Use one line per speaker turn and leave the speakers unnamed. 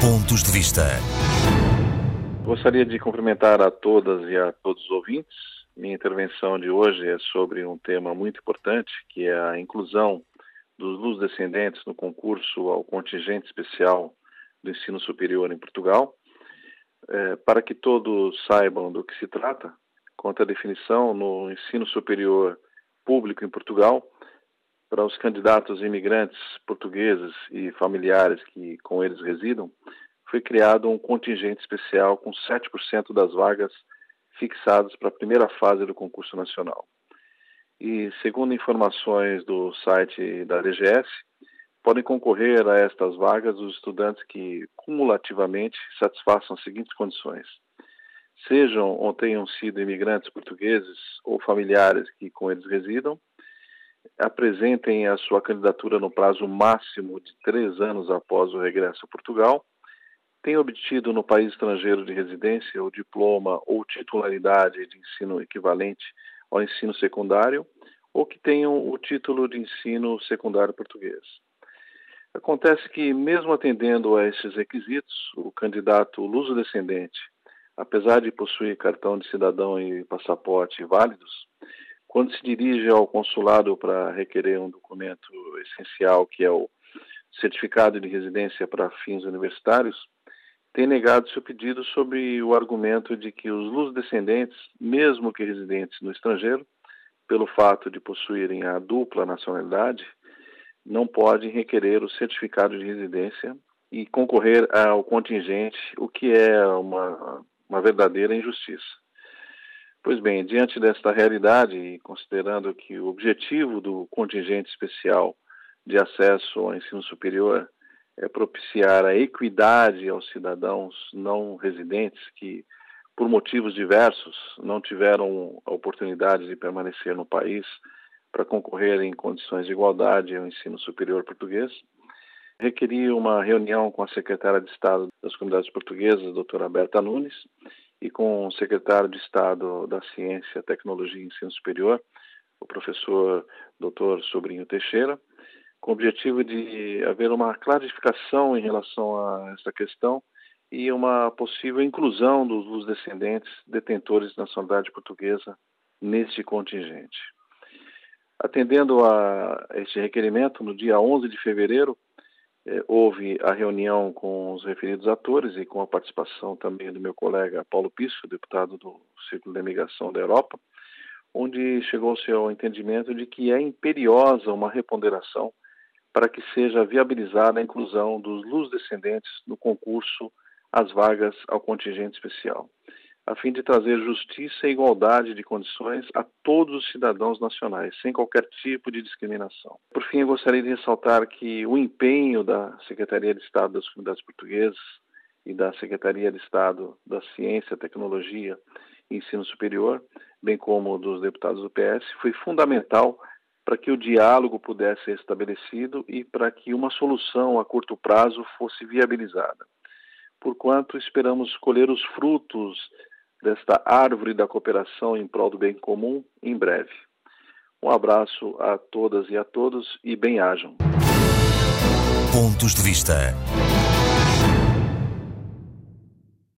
Pontos de Vista.
Gostaria de cumprimentar a todas e a todos os ouvintes. Minha intervenção de hoje é sobre um tema muito importante, que é a inclusão dos luz descendentes no concurso ao contingente especial do ensino superior em Portugal. É, para que todos saibam do que se trata, quanto à definição no ensino superior público em Portugal, para os candidatos imigrantes portugueses e familiares que com eles residam, foi criado um contingente especial com 7% das vagas fixadas para a primeira fase do concurso nacional. E, segundo informações do site da DGS, podem concorrer a estas vagas os estudantes que cumulativamente satisfaçam as seguintes condições: sejam ou tenham sido imigrantes portugueses ou familiares que com eles residam, apresentem a sua candidatura no prazo máximo de três anos após o regresso a Portugal, tenham obtido no país estrangeiro de residência o diploma ou titularidade de ensino equivalente ao ensino secundário ou que tenham o título de ensino secundário português. Acontece que, mesmo atendendo a esses requisitos, o candidato luso-descendente, apesar de possuir cartão de cidadão e passaporte válidos, quando se dirige ao consulado para requerer um documento essencial, que é o certificado de residência para fins universitários, tem negado seu pedido sob o argumento de que os luso-descendentes, mesmo que residentes no estrangeiro, pelo fato de possuírem a dupla nacionalidade, não podem requerer o certificado de residência e concorrer ao contingente, o que é uma, uma verdadeira injustiça. Pois bem, diante desta realidade e considerando que o objetivo do contingente especial de acesso ao ensino superior é propiciar a equidade aos cidadãos não residentes que, por motivos diversos, não tiveram a oportunidade de permanecer no país para concorrer em condições de igualdade ao ensino superior português, requeri uma reunião com a secretária de Estado das Comunidades Portuguesas, doutora Berta Nunes, e com o secretário de Estado da Ciência, Tecnologia e Ensino Superior, o professor Dr. Sobrinho Teixeira, com o objetivo de haver uma clarificação em relação a essa questão e uma possível inclusão dos descendentes detentores de nacionalidade portuguesa neste contingente. Atendendo a este requerimento, no dia 11 de fevereiro, houve a reunião com os referidos atores e com a participação também do meu colega Paulo Pisso, deputado do Círculo de Imigração da Europa, onde chegou-se ao entendimento de que é imperiosa uma reponderação para que seja viabilizada a inclusão dos luz-descendentes no concurso às vagas ao contingente especial a fim de trazer justiça e igualdade de condições a todos os cidadãos nacionais, sem qualquer tipo de discriminação. Por fim, eu gostaria de ressaltar que o empenho da Secretaria de Estado das Comunidades Portuguesas e da Secretaria de Estado da Ciência, Tecnologia e Ensino Superior, bem como dos deputados do PS, foi fundamental para que o diálogo pudesse ser estabelecido e para que uma solução a curto prazo fosse viabilizada. Porquanto esperamos colher os frutos desta árvore da cooperação em prol do bem comum em breve. Um abraço a todas e a todos e bem-ajam.
Pontos de vista.